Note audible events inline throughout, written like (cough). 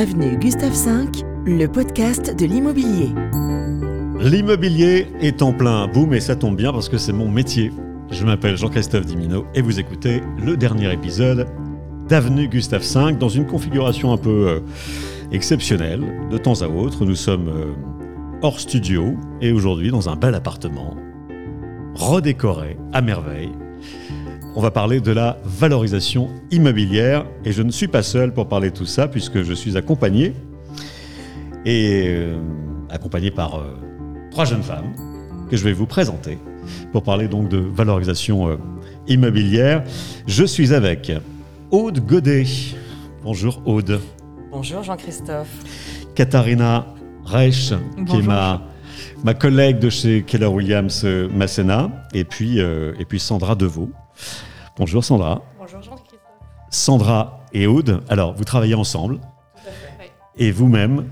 Avenue Gustave V, le podcast de l'immobilier. L'immobilier est en plein boom et ça tombe bien parce que c'est mon métier. Je m'appelle Jean-Christophe Dimino et vous écoutez le dernier épisode d'Avenue Gustave V dans une configuration un peu euh, exceptionnelle. De temps à autre, nous sommes euh, hors studio et aujourd'hui dans un bel appartement, redécoré à merveille. On va parler de la valorisation immobilière et je ne suis pas seul pour parler de tout ça puisque je suis accompagné et euh, accompagné par euh, trois jeunes femmes que je vais vous présenter pour parler donc de valorisation euh, immobilière. Je suis avec Aude Godet. Bonjour Aude. Bonjour Jean-Christophe. Katharina Reich, qui est ma, ma collègue de chez Keller Williams Masséna, et puis, et puis Sandra Deveau. Bonjour Sandra. Bonjour Jean-Christophe. Sandra et Aude, alors vous travaillez ensemble Tout à fait. Et vous-même,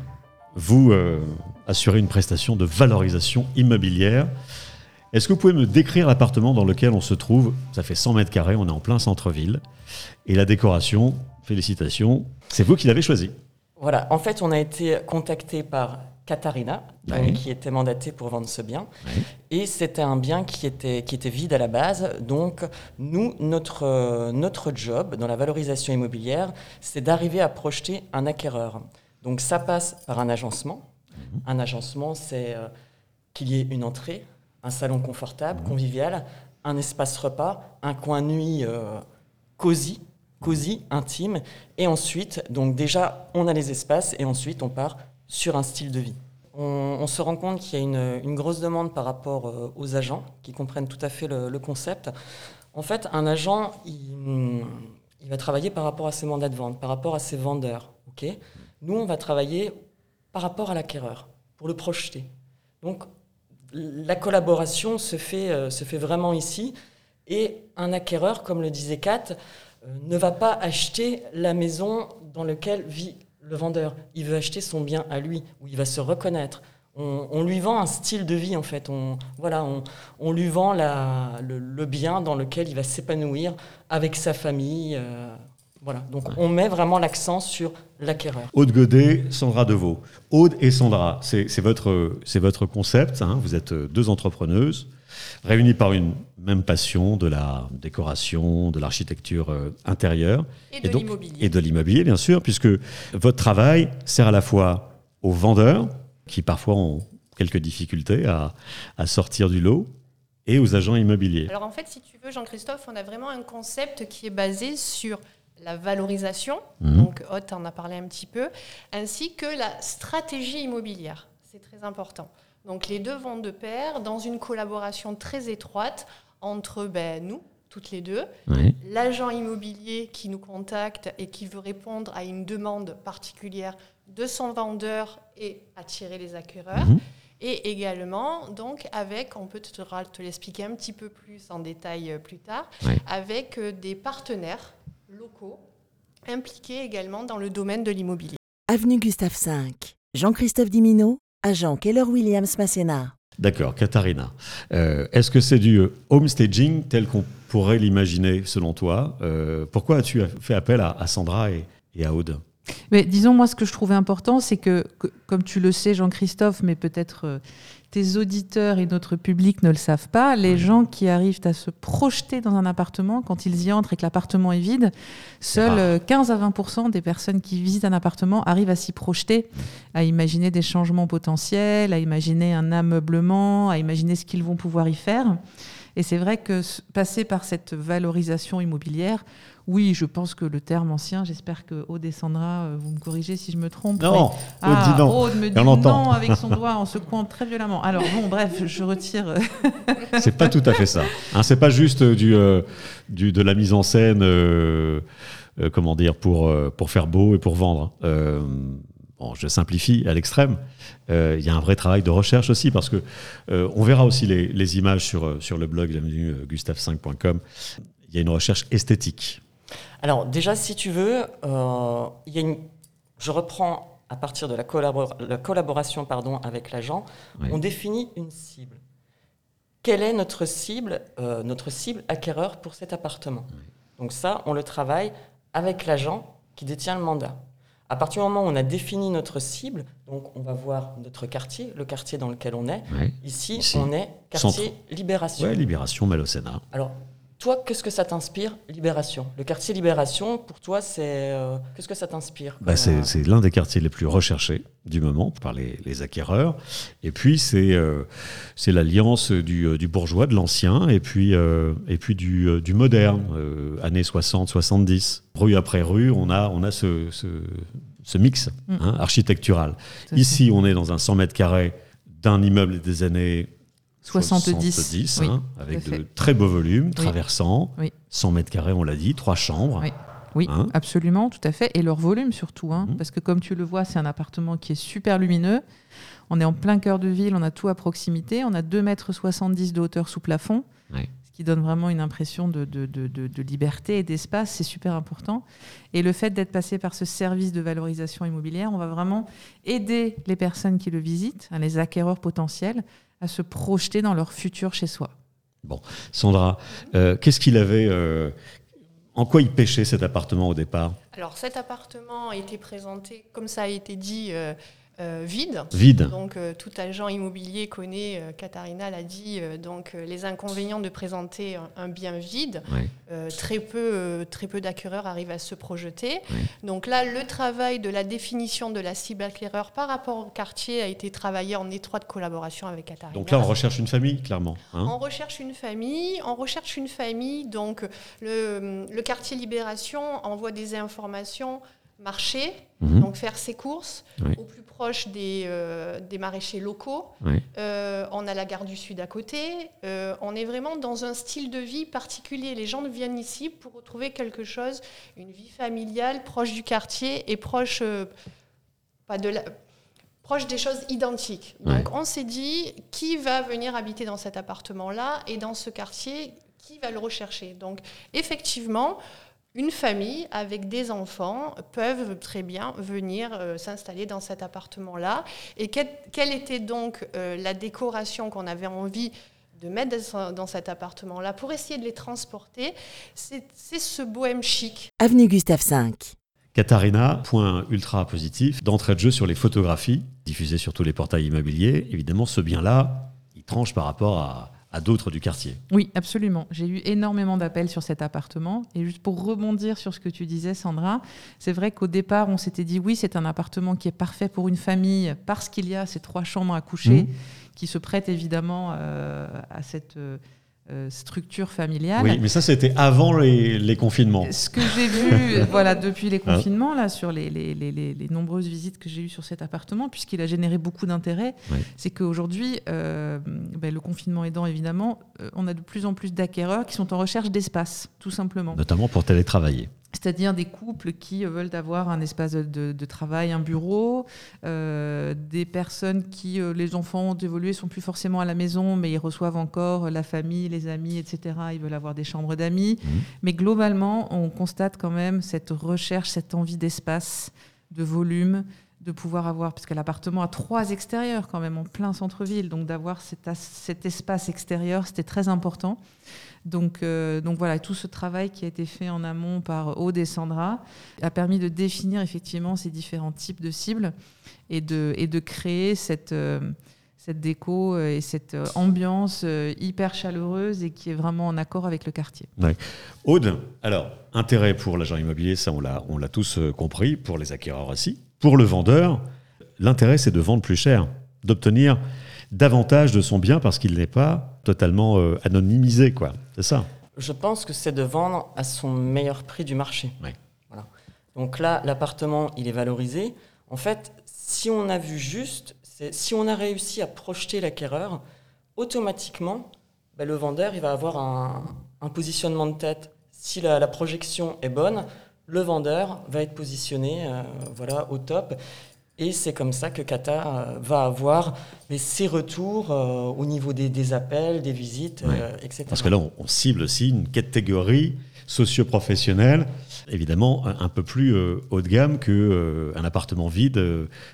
vous euh, assurez une prestation de valorisation immobilière. Est-ce que vous pouvez me décrire l'appartement dans lequel on se trouve? Ça fait 100 mètres carrés, on est en plein centre-ville. Et la décoration, félicitations, c'est vous qui l'avez choisi. Voilà, en fait, on a été contacté par Katharina, donc, qui était mandatée pour vendre ce bien. Oui. Et c'était un bien qui était, qui était vide à la base. Donc, nous, notre, notre job dans la valorisation immobilière, c'est d'arriver à projeter un acquéreur. Donc, ça passe par un agencement. Un agencement, c'est euh, qu'il y ait une entrée, un salon confortable, convivial, un espace repas, un coin nuit euh, cosy, cosy, intime. Et ensuite, donc déjà, on a les espaces et ensuite, on part sur un style de vie. On, se rend compte qu'il y a une, grosse demande par rapport euh, aux agents qui comprennent tout à fait le, concept. En fait, un agent, il, il va travailler par rapport à ses mandats de vente, par rapport à ses vendeurs. ok? Nous, on va travailler par rapport à l'acquéreur, pour le projeter. Donc, la collaboration se fait, euh, se fait vraiment ici. Et un acquéreur, comme le disait Kat, euh, ne va pas acheter la maison dans laquelle vit le vendeur. Il veut acheter son bien à lui, où il va se reconnaître. On, lui vend un style de vie, en fait. On, voilà, on, lui vend le bien dans lequel il va s'épanouir avec sa famille. euh, voilà. Donc, on met vraiment l'accent sur l'acquéreur. Aude Godet, Sandra Deveau. Aude et Sandra, c'est votre, c'est votre concept. hein. Vous êtes euh, deux entrepreneuses réunies par une même passion de la décoration, de l'architecture euh, intérieure. Et de donc- l'immobilier. Et de l'immobilier, bien sûr, puisque votre travail sert à la fois aux vendeurs, qui parfois ont quelques difficultés à, à sortir du lot, et aux agents immobiliers. Alors en fait, si tu veux, Jean-Christophe, on a vraiment un concept qui est basé sur la valorisation, Mhm. donc Hot en a parlé un petit peu, ainsi que la stratégie immobilière. C'est très important. Donc les deux vont de pair dans une collaboration très étroite entre ben, nous, toutes les deux, Oui. l'agent immobilier qui nous contacte et qui veut répondre à une demande particulière de son vendeur et attirer les acquéreurs. Mhm. Et également, donc, avec, on peut te, te l'expliquer un petit peu plus en détail euh, plus tard, avec euh, des partenaires locaux impliqués également dans le domaine de l'immobilier. Avenue Gustave V, Jean-Christophe Dimino, agent Keller Williams Masséna. D'accord, Katharina. Euh, Est-ce que c'est du euh, homestaging tel qu'on pourrait l'imaginer selon toi? Euh, Pourquoi as-tu fait appel à, à Sandra et, et à Aude? Mais disons, moi, ce que je trouvais important, c'est que, que- comme tu le sais, Jean-Christophe, mais peut-être euh, tes auditeurs et notre public ne le savent pas, les gens qui arrivent à se projeter dans un appartement, quand ils y entrent et que l'appartement est vide, seuls rare. euh, 15 à 20% des personnes qui visitent un appartement arrivent à s'y projeter, à imaginer des changements potentiels, à imaginer un ameublement, à imaginer ce qu'ils vont pouvoir y faire. Et c'est vrai que passer par cette valorisation immobilière, oui, je pense que le terme ancien, j'espère que Aude et Sandra, euh, vous me corrigez si je me trompe. mais- Non, Aude ah. Aude me dit non avec son doigt en secouant très violemment. Alors bon, bref, je retire. euh, (laughs) C'est pas tout à fait ça. Hein, c'est pas juste du, euh, du, de la mise en scène, euh, euh, comment dire, pour, pour faire beau et pour vendre. Euh, bon, je simplifie à l'extrême. Il y a un vrai travail de recherche aussi parce que on verra aussi les, les images sur, sur le blog bienvenue gustave5.com. Il y a une recherche esthétique. Alors déjà, si tu veux, euh, y a une... je reprends à partir de la, collabor- la collaboration pardon, avec l'agent, Oui. on définit une cible. Quelle est notre cible, euh, notre cible acquéreur pour cet appartement? Donc ça, on le travaille avec l'agent qui détient le mandat. À partir du moment où on a défini notre cible, donc on va voir notre quartier, le quartier dans lequel on est. Ici, Ici, on est quartier centre. Libération. Ouais, Libération, Malocena. Alors, toi, qu'est-ce que ça t'inspire, Libération? Le quartier Libération, pour toi, c'est euh, qu'est-ce que ça t'inspire Bah, c'est euh, c'est l'un des quartiers les plus recherchés du moment par les, les acquéreurs. Et puis, c'est euh, c'est l'alliance du, du bourgeois, de l'ancien, et puis, euh, et puis du, du moderne, euh, années 60-70. Rue après rue, on a, on a ce, ce, ce mix Mm. hein, architectural. Ici, on est dans un 100 mètres carrés d'un immeuble des années 70, 70, oui, hein, avec de très beaux volumes, traversants, Oui. 100 mètres carrés, on l'a dit, trois chambres. Oui. Oui, Hein absolument, tout à fait. Et leur volume surtout, hein, Mhm. parce que comme tu le vois, c'est un appartement qui est super lumineux. On est en plein cœur de ville, on a tout à proximité. On a 2,70 m de hauteur sous plafond, Ouais. ce qui donne vraiment une impression de, de- de- de- de liberté et d'espace. C'est super important. Et le fait d'être passé par ce service de valorisation immobilière, on va vraiment aider les personnes qui le visitent, hein, les acquéreurs potentiels, à se projeter dans leur futur chez soi. Sandra, euh, qu'est-ce qu'il avait euh, En quoi il pêchait cet appartement au départ? Alors cet appartement a été présenté, comme ça a été dit, euh, euh, vide. Vide. Donc euh, tout agent immobilier connaît, euh, Katharina l'a dit, euh, donc les inconvénients de présenter un, un bien vide. Très peu, très peu d'acquéreurs arrivent à se projeter. Oui. Donc là, le travail de la définition de la cible acquéreur par rapport au quartier a été travaillé en étroite collaboration avec Katharina. Donc là, on recherche une famille, clairement. hein On recherche une famille, on recherche une famille, donc le, le quartier Libération envoie des informations marché, Mhm. donc faire ses courses Oui. au plus proche des, euh, des maraîchers locaux. Oui. Euh, on a la gare du Sud à côté. Euh, on est vraiment dans un style de vie particulier. Les gens viennent ici pour retrouver quelque chose, une vie familiale proche du quartier et proche, pas de la- proche des choses identiques. Donc on s'est dit, qui va venir habiter dans cet appartement-là et dans ce quartier, qui va le rechercher? Donc effectivement, une famille avec des enfants peuvent très bien venir euh, s'installer dans cet appartement-là. Et quelle, quelle était donc euh, la décoration qu'on avait envie de mettre dans, cet appartement-là pour essayer de les transporter? C'est c'est ce bohème chic. Avenue Gustave V. Katharina, point ultra positif, d'entrée de jeu sur les photographies diffusées sur tous les portails immobiliers. Évidemment, ce bien-là, il tranche par rapport à, à d'autres du quartier. Oui, absolument. J'ai eu énormément d'appels sur cet appartement. Et juste pour rebondir sur ce que tu disais, Sandra, c'est vrai qu'au départ, on s'était dit oui, c'est un appartement qui est parfait pour une famille parce qu'il y a ces trois chambres à coucher Mhm. qui se prêtent évidemment euh, à cette euh, euh, structure familiale. Oui, mais ça, c'était avant les, les confinements. Ce que j'ai vu (laughs) voilà, depuis les confinements, là, sur les, nombreuses visites que j'ai eues sur cet appartement, puisqu'il a généré beaucoup d'intérêt, Oui. c'est qu'aujourd'hui, euh, ben, le confinement aidant évidemment, euh, on a de plus en plus d'acquéreurs qui sont en recherche d'espace, tout simplement. Notamment pour télétravailler. C'est-à-dire des couples qui euh, veulent avoir un espace de, travail, un bureau, euh, des personnes qui, euh, les enfants ont évolué, sont plus forcément à la maison, mais ils reçoivent encore la famille, les amis, etc. Ils veulent avoir des chambres d'amis. Mhm. Mais globalement, on constate quand même cette recherche, cette envie d'espace, de volume, de pouvoir avoir, parce que l'appartement a trois extérieurs quand même, en plein centre-ville, donc d'avoir cet, espace extérieur, c'était très important. Donc, euh, donc voilà, tout ce travail qui a été fait en amont par Aude et Sandra a permis de définir effectivement ces différents types de cibles et de, et de créer cette, euh, cette déco euh, et cette ambiance hyper chaleureuse et qui est vraiment en accord avec le quartier. Aude, alors, intérêt pour l'agent immobilier, ça on l'a, tous compris, pour les acquéreurs aussi. Pour le vendeur, l'intérêt c'est de vendre plus cher, d'obtenir davantage de son bien parce qu'il n'est pas totalement euh, anonymisé, quoi. C'est ça. Je pense que c'est de vendre à son meilleur prix du marché. Ouais. Voilà. Donc là, l'appartement, il est valorisé. En fait, si on a vu juste, c'est- si on a réussi à projeter l'acquéreur, automatiquement, ben, le vendeur, il va avoir un, un positionnement de tête. Si la, la projection est bonne, le vendeur va être positionné euh, voilà, au top. Et c'est comme ça que Kata euh, va avoir mais, ses retours euh, au niveau des, des appels, des visites, euh, etc. Parce que là, on, on cible aussi une catégorie socio-professionnelle, évidemment un, un peu plus euh, haut de gamme qu'un un appartement vide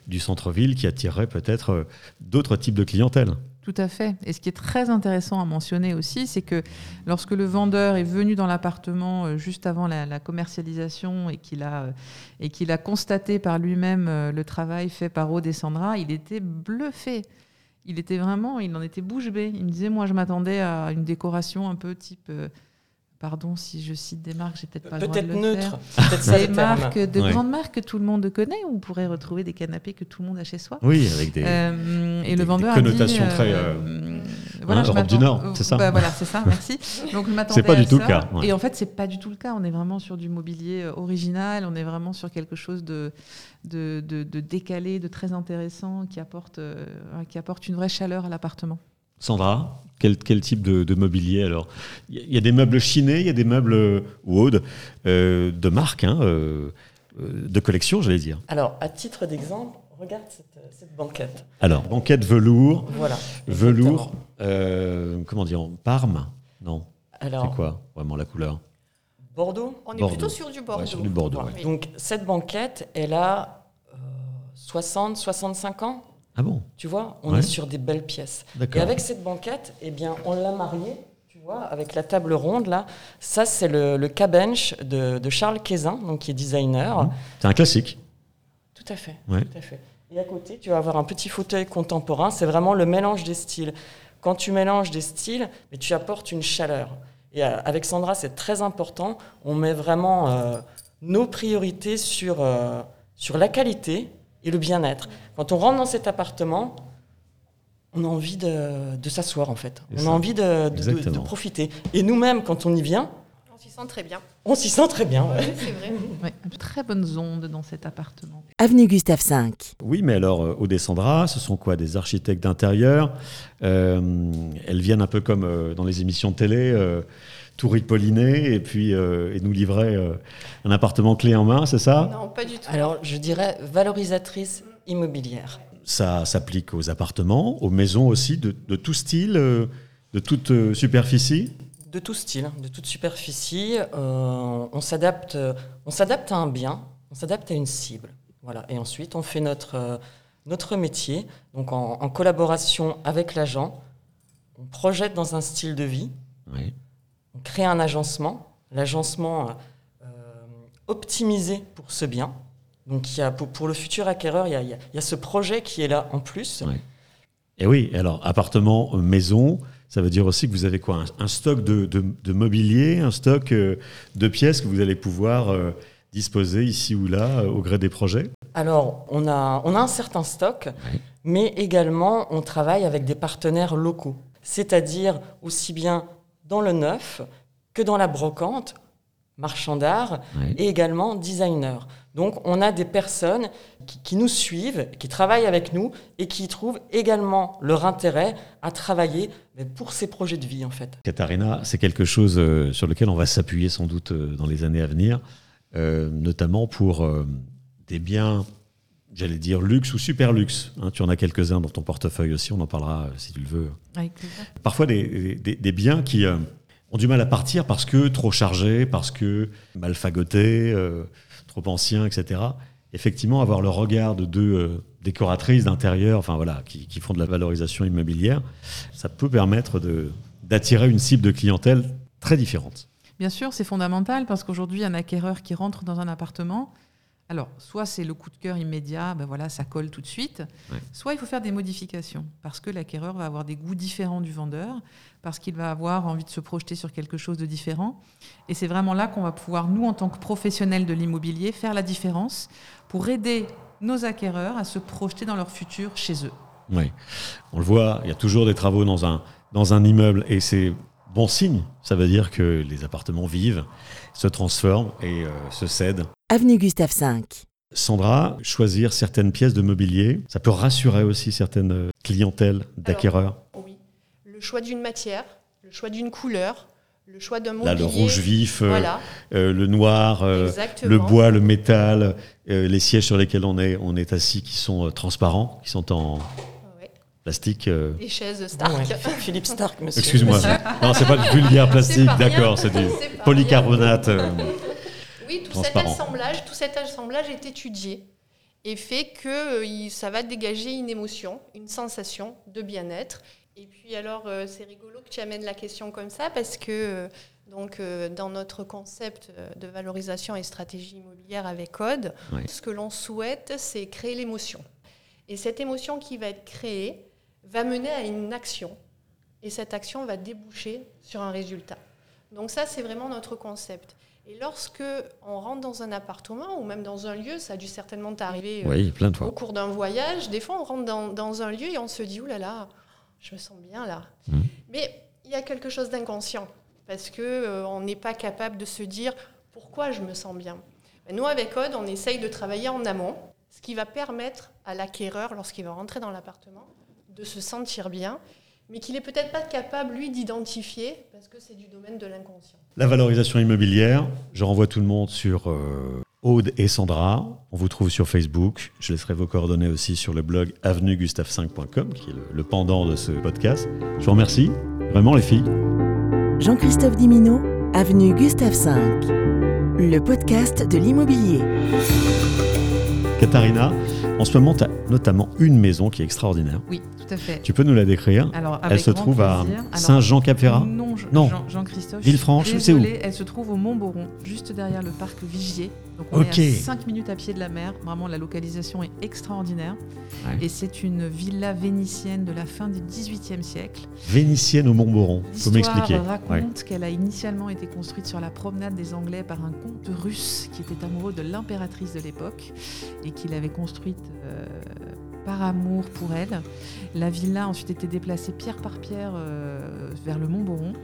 du centre-ville qui attirerait peut-être d'autres types de clientèle. Tout à fait. Et ce qui est très intéressant à mentionner aussi, c'est que lorsque le vendeur est venu dans l'appartement euh, juste avant la, commercialisation et qu'il a, euh, a constaté par lui-même euh, le travail fait par Aude et Sandra, il était bluffé. Il était vraiment, il en était bouche bée. Il me disait, moi, je m'attendais à une décoration un peu type. Pardon si je cite des marques, j'ai peut-être pas le droit de Peut-être le neutre. faire. Peut-être ça Des marques, de Ouais. grandes marques que tout le monde connaît, où on pourrait retrouver des canapés que tout le monde a chez soi. Oui, avec des. Euh, et des- le des vendeur connotations a dit, très, euh, euh, voilà, hein, Europe du Nord, c'est ça Bah, Voilà, c'est ça, merci. Donc je m'attendais C'est pas du tout le cas, ouais. Et en fait, c'est pas du tout le cas. On est vraiment sur du mobilier original. On est vraiment sur quelque chose de, de, de- de décalé, de très intéressant, qui apporte, euh, qui apporte une vraie chaleur à l'appartement. Sandra, quel, quel type de, de mobilier alors? Il y, a- il y a des meubles chinés, il y a des meubles euh, wood, euh, de marque, hein, euh, euh, de collection, j'allais dire. Alors, à titre d'exemple, regarde cette, cette banquette. Alors, banquette velours, Voilà. velours, euh, comment dire, parme? Non, Alors, c'est quoi vraiment la couleur? Bordeaux On est Bordeaux. plutôt sur du Bordeaux. Ouais, sur du Bordeaux. Voilà. ouais. Donc, cette banquette, elle a euh, 60, 65 ans? Ah bon Tu vois, on Ouais. est sur des belles pièces. Et avec cette banquette, eh bien, on l'a mariée, tu vois, avec la table ronde là. Ça, c'est le, le K-Bench de, de Charles Quézin, donc qui est designer. Mhm. C'est un classique. Tout à fait. Ouais. Tout à fait. Et à côté, tu vas avoir un petit fauteuil contemporain. C'est vraiment le mélange des styles. Quand tu mélanges des styles, mais tu apportes une chaleur. Et euh, avec Sandra, c'est très important. On met vraiment euh, nos priorités sur, euh, sur la qualité et le bien-être. Quand on rentre dans cet appartement, on a envie de, de s'asseoir en fait. On ça. a envie de, de- de- de Exactement. profiter. Et nous-mêmes, quand on y vient, On s'y sent très bien. on s'y sent très bien. ouais. Oui, c'est vrai. (laughs) Très bonnes ondes dans cet appartement. Avenue Gustave V. Oui, mais alors, euh, Aude et Sandra, ce sont quoi Des architectes d'intérieur? Euh, elles viennent un peu comme euh, dans les émissions de télé, euh, tout ripolliner et puis euh, et nous livrer euh, un appartement clé en main, c'est ça? Non, pas du tout. Alors, je dirais valorisatrice immobilière. Ça s'applique aux appartements, aux maisons aussi, de, de tout style, euh, de toute superficie? De tout style, de toute superficie, euh, on s'adapte, on s'adapte à un bien, on s'adapte à une cible, voilà. Et ensuite, on fait notre notre métier, donc en, en collaboration avec l'agent, on projette dans un style de vie, Oui. On crée un agencement, l'agencement euh, optimisé pour ce bien. Donc, il y a pour, pour le futur acquéreur, il y, a, il y ce projet qui est là en plus. Ouais. Et oui, alors appartement, euh, maison, ça veut dire aussi que vous avez quoi un, un stock de, de- de mobilier, un stock euh, de pièces que vous allez pouvoir euh, disposer ici ou là au gré des projets? Alors, on a, on a un certain stock, Oui. mais également on travaille avec des partenaires locaux, c'est-à-dire aussi bien dans le neuf que dans la brocante, marchand d'art et également designer. Donc, on a des personnes qui, qui nous suivent, qui travaillent avec nous et qui trouvent également leur intérêt à travailler mais pour ces projets de vie, en fait. Katharina, c'est quelque chose euh, sur lequel on va s'appuyer sans doute euh, dans les années à venir, euh, notamment pour euh, des biens, j'allais dire luxe ou super luxe. hein. tu en as quelques-uns dans ton portefeuille aussi, on en parlera euh, si tu le veux Avec parfois des, des- des biens qui euh, ont du mal à partir parce que trop chargés, parce que mal fagotés, euh, trop anciens, etc. Effectivement, avoir le regard de deux euh, décoratrices d'intérieur, enfin voilà, qui, qui font de la valorisation immobilière, ça peut permettre d'attirer une cible de clientèle très différente. Bien sûr, c'est fondamental parce qu'aujourd'hui, un acquéreur qui rentre dans un appartement, alors soit c'est le coup de cœur immédiat, ben voilà, ça colle tout de suite, Ouais. soit il faut faire des modifications parce que l'acquéreur va avoir des goûts différents du vendeur, parce qu'il va avoir envie de se projeter sur quelque chose de différent. Et c'est vraiment là qu'on va pouvoir, nous, en tant que professionnels de l'immobilier, faire la différence pour aider nos acquéreurs à se projeter dans leur futur chez eux. Oui. On le voit, il y a toujours des travaux dans un, dans un immeuble et c'est bon signe. Ça veut dire que les appartements vivent, se transforment et euh, se cèdent. Avenue Gustave V. Sandra, choisir certaines pièces de mobilier, ça peut rassurer aussi certaines clientèles d'acquéreurs. Oui. Le choix d'une matière, le choix d'une couleur, le choix d'un Là, mobilier. le rouge vif, euh, Voilà, euh, le noir, euh, exactement. le bois, le métal, euh, les sièges sur lesquels on est, on est assis qui sont euh, transparents, qui sont en Ouais. plastique. euh. Les chaises Stark. Ouais, Philippe Stark, monsieur. Excuse-moi. Non, c'est pas du vulgaire plastique, d'accord, c'est du polycarbonate. Oui, tout cet assemblage, tout cet assemblage est étudié et fait que euh, ça va dégager une émotion, une sensation de bien-être Et puis alors, euh, c'est rigolo que tu amènes la question comme ça parce que euh, donc, dans notre concept de valorisation et stratégie immobilière avec Code, Oui. ce que l'on souhaite, c'est créer l'émotion. Et cette émotion qui va être créée va mener à une action. Et cette action va déboucher sur un résultat. Donc ça, c'est vraiment notre concept. Et lorsque on rentre dans un appartement ou même dans un lieu, ça a dû certainement t'arriver euh, Oui, plein de au cours d'un voyage, des fois on rentre dans, dans un lieu et on se dit, ouh là là, je me sens bien là. Mhm. Mais il y a quelque chose d'inconscient parce que euh, on n'est pas capable de se dire pourquoi je me sens bien. Ben, Nous, avec Code, on essaye de travailler en amont, ce qui va permettre à l'acquéreur, lorsqu'il va rentrer dans l'appartement, de se sentir bien, mais qu'il n'est peut-être pas capable, lui, d'identifier parce que c'est du domaine de l'inconscient. La valorisation immobilière, je renvoie tout le monde sur euh, Aude et Sandra. On vous trouve sur Facebook. Je laisserai vos coordonnées aussi sur le blog avenuegustave5.com, qui est le, le pendant de ce podcast. Je vous remercie, vraiment les filles. Jean-Christophe Dimino, avenue Gustave V. Le podcast de l'immobilier. Katharina, en ce moment, tu as notamment une maison qui est extraordinaire. Oui, tout à fait. Tu peux nous la décrire? Alors, Elle se trouve à plaisir. Saint-Jean-Cap-Ferrat? Non, je- Non. Jean- Jean-Christophe. Villefranche, c'est où? Elle se trouve au Montboron, juste derrière le parc Vigier. Donc on est à 5 minutes à pied de la mer. Vraiment, la localisation est extraordinaire. Ouais. Et c'est une villa vénitienne de la fin du XVIIIe siècle. Vénitienne au Montboron. Faut L'histoire m'expliquer. raconte Ouais. qu'elle a initialement été construite sur la promenade des Anglais par un comte russe qui était amoureux de l'impératrice de l'époque et qui l'avait construite euh, par amour pour elle. La villa a ensuite été déplacée pierre par pierre euh, vers le Montboron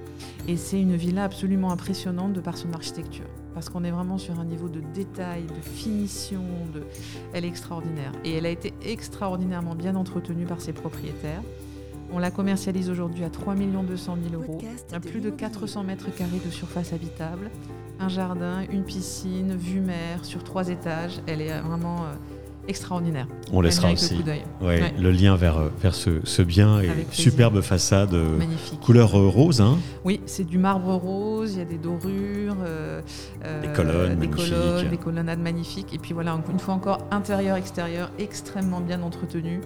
et c'est une villa absolument impressionnante de par son architecture parce qu'on est vraiment sur un niveau de détail, de finition, de... elle est extraordinaire et elle a été extraordinairement bien entretenue par ses propriétaires. On la commercialise aujourd'hui à 3 200 000 euros, à plus de l'immobilier. 400 mètres carrés de surface habitable, un jardin, une piscine, vue mer sur trois étages. Elle est vraiment euh, extraordinaire. On laissera le aussi d'œil. ouais, Ouais. le lien vers, euh, vers ce, ce bien et superbe façade euh, Magnifique. couleur euh, rose. Hein. Oui, c'est du marbre rose, il y a des dorures, euh, Des colonnes des colonnes, des colonnades magnifiques. Et puis voilà, une fois encore, intérieur, extérieur, extrêmement bien entretenu.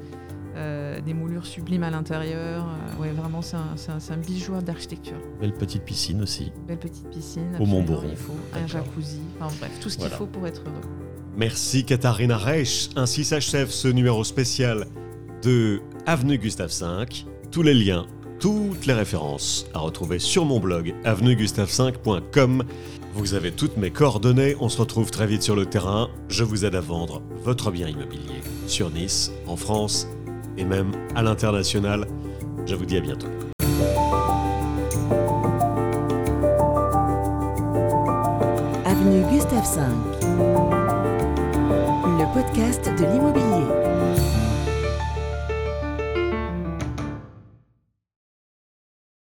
Euh, des moulures sublimes à l'intérieur. Euh, ouais, vraiment, c'est un, c'est un- un bijou d'architecture. Belle petite piscine aussi. Belle petite piscine. Au Montboron. Il faut un jacuzzi. Enfin bref, tout ce qu'il Voilà. faut pour être heureux. Merci Katharina Reich. Ainsi s'achève ce numéro spécial de Avenue Gustave V. Tous les liens, toutes les références à retrouver sur mon blog avenuegustave5.com. Vous avez toutes mes coordonnées. On se retrouve très vite sur le terrain. Je vous aide à vendre votre bien immobilier sur Nice, en France et même à l'international. Je vous dis à bientôt. Avenue Gustave V. Podcast de l'immobilier.